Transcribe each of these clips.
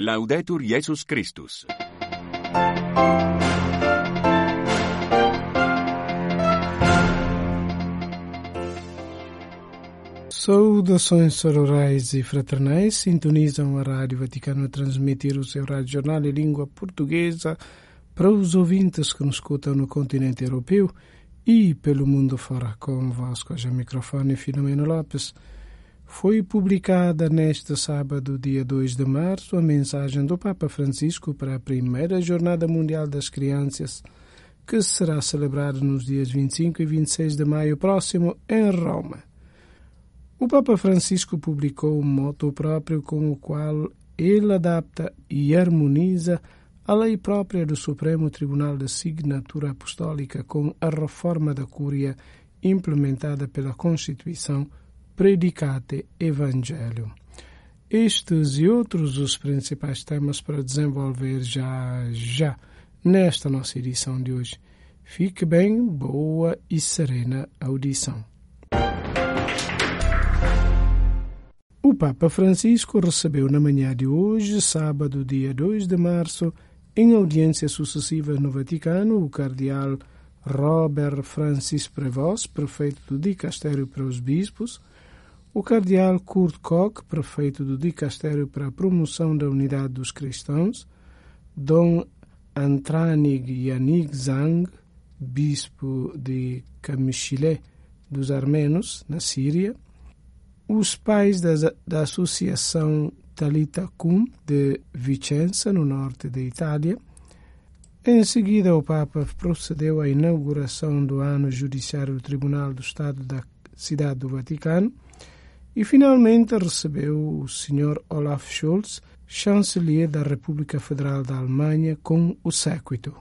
Laudetur Jesus Christus. Saudações sororais e fraternais sintonizam a Rádio Vaticano a transmitir o seu rádio jornal em língua portuguesa para os ouvintes que nos escutam no continente europeu e pelo mundo fora. Convosco, já microfone Filomeno Lopes. Foi publicada neste sábado, dia 2 de março, a mensagem do Papa Francisco para a primeira Jornada Mundial das Crianças, que será celebrada nos dias 25 e 26 de maio próximo em Roma. O Papa Francisco publicou um moto próprio com o qual ele adapta e harmoniza a lei própria do Supremo Tribunal de Signatura Apostólica com a reforma da Cúria implementada pela Constituição Predicate Evangelho. Estes e outros os principais temas para desenvolver já já nesta nossa edição de hoje. Fique bem, boa e serena audição. O Papa Francisco recebeu na manhã de hoje, sábado, dia 2 de março, em audiências sucessivas no Vaticano, o cardeal Robert Francis Prevost, prefeito do Dicastério para os Bispos, o cardeal Kurt Koch, prefeito do Dicastério para a Promoção da Unidade dos Cristãos, Dom Antranig Yanig Zang, bispo de Kamishile dos Armenos, na Síria, os pais da, da Associação Talita Cum de Vicenza, no norte da Itália. Em seguida, o Papa procedeu à inauguração do ano judiciário do Tribunal do Estado da Cidade do Vaticano e, finalmente, recebeu o Sr. Olaf Scholz, chanceler da República Federal da Alemanha, com o séquito.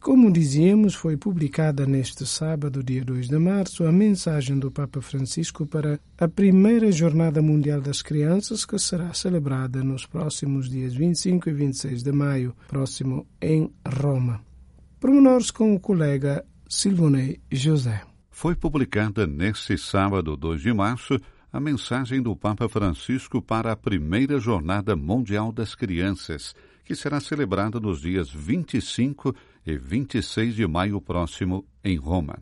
Como dizíamos, foi publicada neste sábado, dia 2 de março, a mensagem do Papa Francisco para a primeira Jornada Mundial das Crianças, que será celebrada nos próximos dias 25 e 26 de maio, próximo em Roma. Pormenores com o colega Silvonei José. Foi publicada neste sábado, 2 de março, a mensagem do Papa Francisco para a primeira Jornada Mundial das Crianças, que será celebrada nos dias 25 e 26 de maio próximo, em Roma.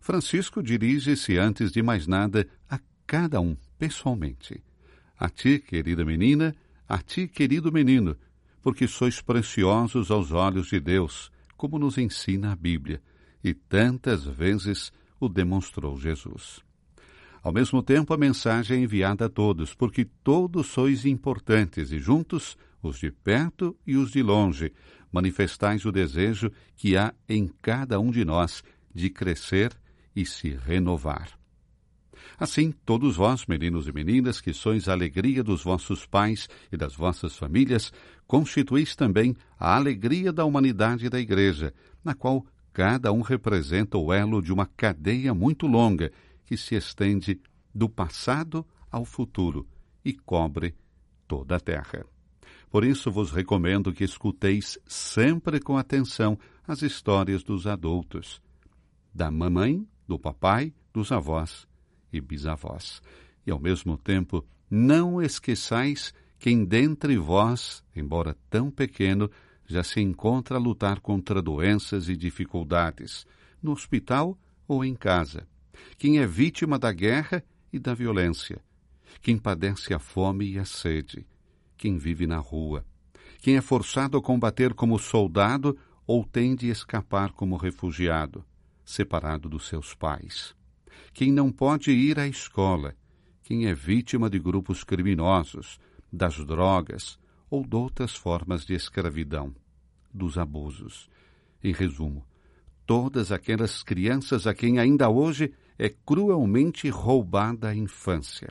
Francisco dirige-se, antes de mais nada, a cada um pessoalmente. A ti, querida menina, a ti, querido menino, porque sois preciosos aos olhos de Deus, como nos ensina a Bíblia, e tantas vezes o demonstrou Jesus. Ao mesmo tempo, a mensagem é enviada a todos, porque todos sois importantes e juntos, os de perto e os de longe, manifestais o desejo que há em cada um de nós de crescer e se renovar. Assim, todos vós, meninos e meninas, que sois a alegria dos vossos pais e das vossas famílias, constituís também a alegria da humanidade e da Igreja, na qual cada um representa o elo de uma cadeia muito longa que se estende do passado ao futuro e cobre toda a terra. Por isso vos recomendo que escuteis sempre com atenção as histórias dos adultos, da mamãe, do papai, dos avós e bisavós. E ao mesmo tempo, não esqueçais quem dentre vós, embora tão pequeno, já se encontra a lutar contra doenças e dificuldades, no hospital ou em casa. Quem é vítima da guerra e da violência. Quem padece a fome e a sede quem vive na rua, quem é forçado a combater como soldado ou tem de escapar como refugiado, separado dos seus pais, quem não pode ir à escola, quem é vítima de grupos criminosos, das drogas ou de outras formas de escravidão, dos abusos. Em resumo, todas aquelas crianças a quem ainda hoje é cruelmente roubada a infância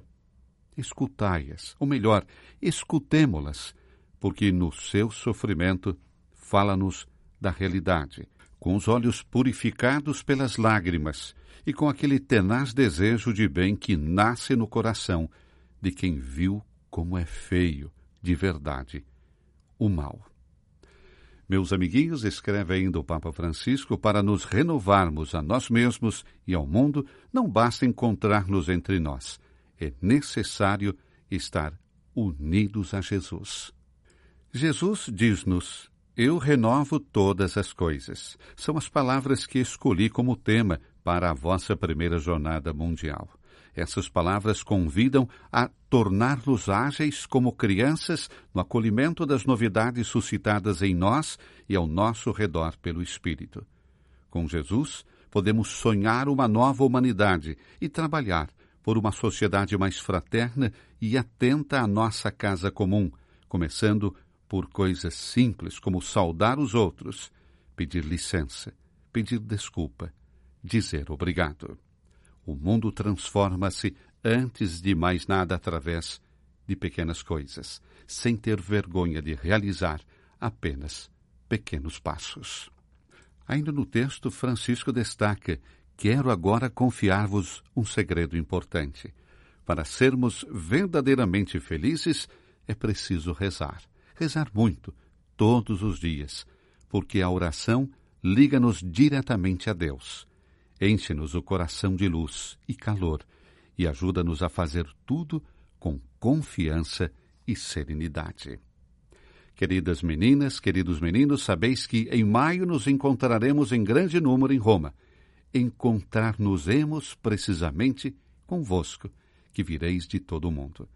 escutai-as, ou melhor, escutemo-las, porque no seu sofrimento fala-nos da realidade, com os olhos purificados pelas lágrimas e com aquele tenaz desejo de bem que nasce no coração de quem viu como é feio, de verdade, o mal. Meus amiguinhos, escreve ainda o Papa Francisco, para nos renovarmos a nós mesmos e ao mundo, não basta encontrar-nos entre nós é necessário estar unidos a Jesus. Jesus diz-nos: Eu renovo todas as coisas. São as palavras que escolhi como tema para a vossa primeira jornada mundial. Essas palavras convidam a tornar-nos ágeis como crianças no acolhimento das novidades suscitadas em nós e ao nosso redor pelo Espírito. Com Jesus, podemos sonhar uma nova humanidade e trabalhar por uma sociedade mais fraterna e atenta à nossa casa comum, começando por coisas simples como saudar os outros, pedir licença, pedir desculpa, dizer obrigado. O mundo transforma-se antes de mais nada através de pequenas coisas, sem ter vergonha de realizar apenas pequenos passos. Ainda no texto, Francisco destaca: Quero agora confiar-vos um segredo importante. Para sermos verdadeiramente felizes, é preciso rezar. Rezar muito, todos os dias, porque a oração liga-nos diretamente a Deus enche-nos o coração de luz e calor e ajuda-nos a fazer tudo com confiança e serenidade. Queridas meninas, queridos meninos, sabeis que em maio nos encontraremos em grande número em Roma. Encontrar-nos-emos precisamente convosco, que vireis de todo o mundo.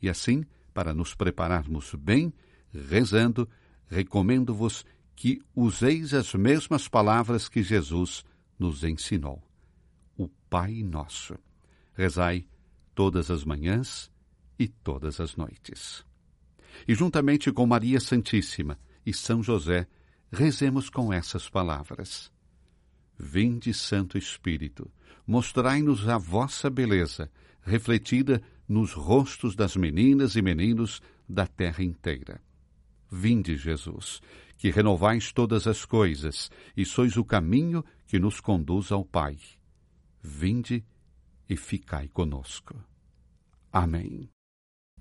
E assim, para nos prepararmos bem, rezando, recomendo-vos que useis as mesmas palavras que Jesus nos ensinou. O Pai Nosso. Rezai todas as manhãs e todas as noites. E juntamente com Maria Santíssima e São José, rezemos com essas palavras. Vinde, Santo Espírito, mostrai-nos a vossa beleza, refletida nos rostos das meninas e meninos da terra inteira. Vinde, Jesus, que renovais todas as coisas e sois o caminho que nos conduz ao Pai. Vinde e ficai conosco. Amém.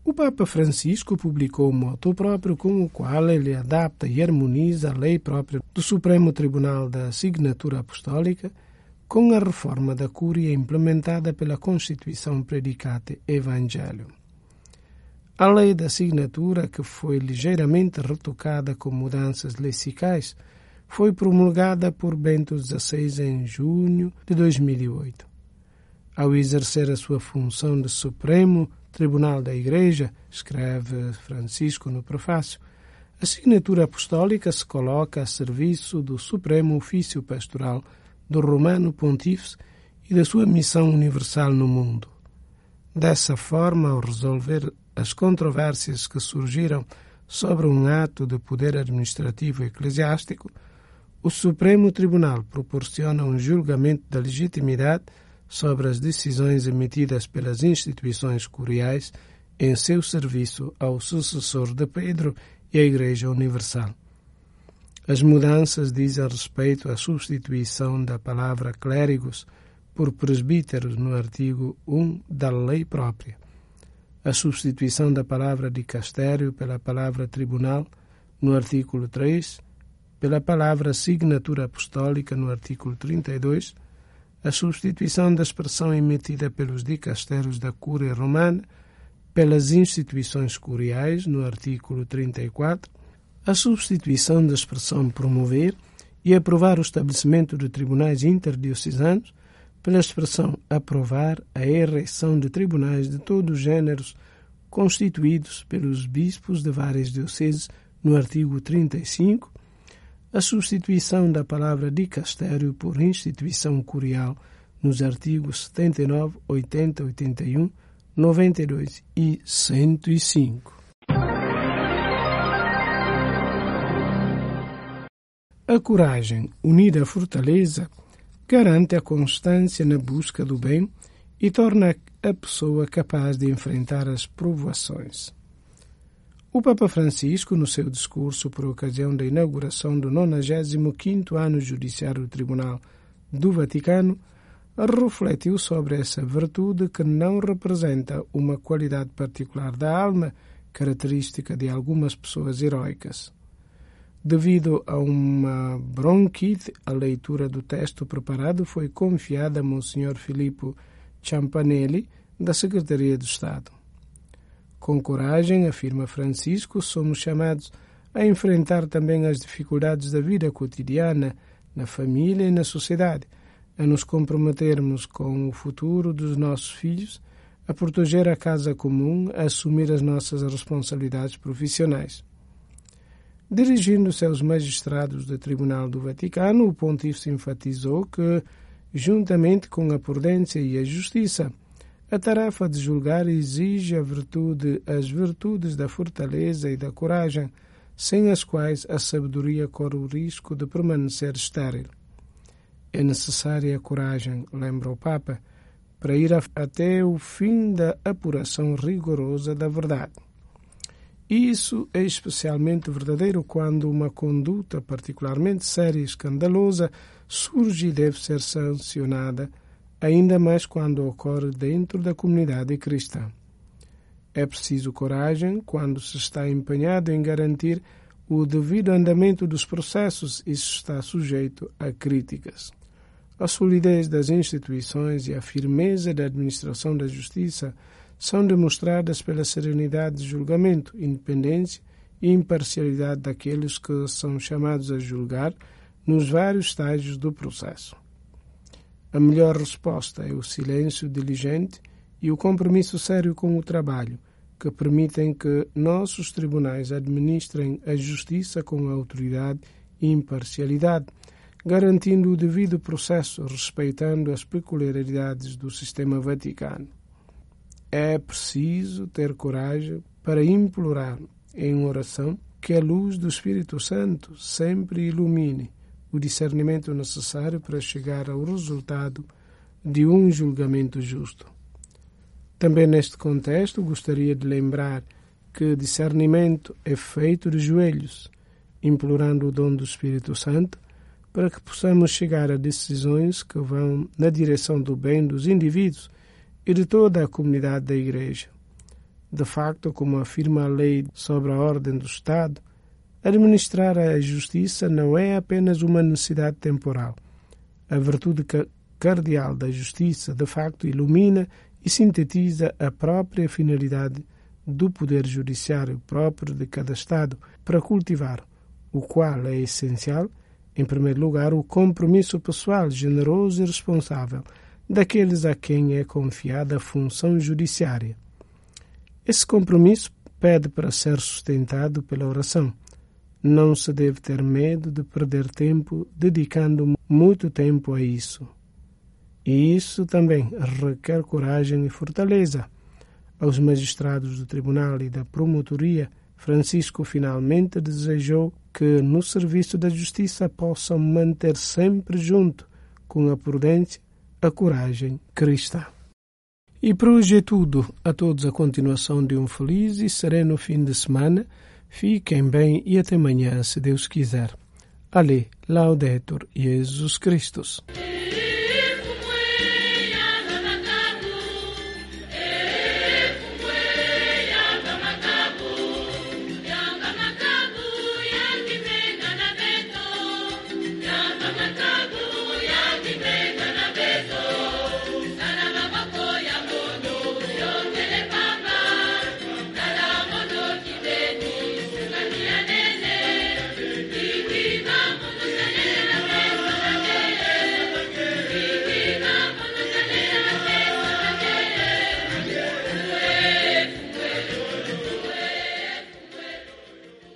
O Papa Francisco publicou um moto próprio com o qual ele adapta e harmoniza a lei própria do Supremo Tribunal da Assinatura Apostólica com a reforma da Cúria implementada pela Constituição Predicate Evangelho. A lei da assinatura, que foi ligeiramente retocada com mudanças lexicais, foi promulgada por Bento XVI em junho de 2008. Ao exercer a sua função de Supremo Tribunal da Igreja, escreve Francisco no prefácio, a assinatura apostólica se coloca a serviço do Supremo Ofício Pastoral do Romano Pontífice e da sua missão universal no mundo. Dessa forma, ao resolver as controvérsias que surgiram sobre um ato de poder administrativo eclesiástico, o Supremo Tribunal proporciona um julgamento da legitimidade sobre as decisões emitidas pelas instituições curiais em seu serviço ao sucessor de Pedro e à Igreja Universal. As mudanças dizem respeito à substituição da palavra clérigos por presbíteros no artigo 1 da lei própria a substituição da palavra dicastério pela palavra tribunal no artículo 3, pela palavra signatura apostólica no artículo 32, a substituição da expressão emitida pelos dicastérios da Cúria Romana pelas instituições curiais no artículo 34, a substituição da expressão promover e aprovar o estabelecimento de tribunais interdiocesanos pela expressão aprovar a ereção de tribunais de todos os géneros constituídos pelos bispos de várias dioceses no artigo 35, a substituição da palavra dicastério por instituição curial nos artigos 79, 80, 81, 92 e 105. A coragem, unida à fortaleza, garante a constância na busca do bem e torna a pessoa capaz de enfrentar as provações. O Papa Francisco, no seu discurso por ocasião da inauguração do 95º ano Judiciário Tribunal do Vaticano, refletiu sobre essa virtude que não representa uma qualidade particular da alma, característica de algumas pessoas heróicas. Devido a uma bronquite, a leitura do texto preparado foi confiada a Monsenhor Filippo Champanelli, da Secretaria de Estado. Com coragem, afirma Francisco, somos chamados a enfrentar também as dificuldades da vida cotidiana, na família e na sociedade, a nos comprometermos com o futuro dos nossos filhos, a proteger a casa comum, a assumir as nossas responsabilidades profissionais. Dirigindo-se aos magistrados do Tribunal do Vaticano, o pontífice enfatizou que, juntamente com a prudência e a justiça, a tarefa de julgar exige a virtude, as virtudes da fortaleza e da coragem, sem as quais a sabedoria corre o risco de permanecer estéril. É necessária a coragem, lembra o Papa, para ir até o fim da apuração rigorosa da verdade. Isso é especialmente verdadeiro quando uma conduta particularmente séria e escandalosa surge e deve ser sancionada, ainda mais quando ocorre dentro da comunidade cristã. É preciso coragem quando se está empenhado em garantir o devido andamento dos processos e se está sujeito a críticas. A solidez das instituições e a firmeza da administração da justiça são demonstradas pela serenidade de julgamento, independência e imparcialidade daqueles que são chamados a julgar nos vários estágios do processo. A melhor resposta é o silêncio diligente e o compromisso sério com o trabalho, que permitem que nossos tribunais administrem a justiça com autoridade e imparcialidade, garantindo o devido processo, respeitando as peculiaridades do sistema vaticano. É preciso ter coragem para implorar em oração que a luz do Espírito Santo sempre ilumine o discernimento necessário para chegar ao resultado de um julgamento justo. Também neste contexto gostaria de lembrar que discernimento é feito de joelhos, implorando o dom do Espírito Santo para que possamos chegar a decisões que vão na direção do bem dos indivíduos e de toda a comunidade da Igreja. De facto, como afirma a lei sobre a ordem do Estado, administrar a justiça não é apenas uma necessidade temporal. A virtude cardeal da justiça, de facto, ilumina e sintetiza a própria finalidade do poder judiciário próprio de cada Estado para cultivar, o qual é essencial, em primeiro lugar, o compromisso pessoal generoso e responsável daqueles a quem é confiada a função judiciária. Esse compromisso pede para ser sustentado pela oração. Não se deve ter medo de perder tempo dedicando muito tempo a isso. E isso também requer coragem e fortaleza. Aos magistrados do tribunal e da promotoria, Francisco finalmente desejou que no serviço da justiça possam manter sempre junto com a prudência a coragem cristã. E hoje é. A todos a continuação de um feliz e sereno fim de semana. Fiquem bem e até amanhã, se Deus quiser. Ale, Laudetur Jesus Christus.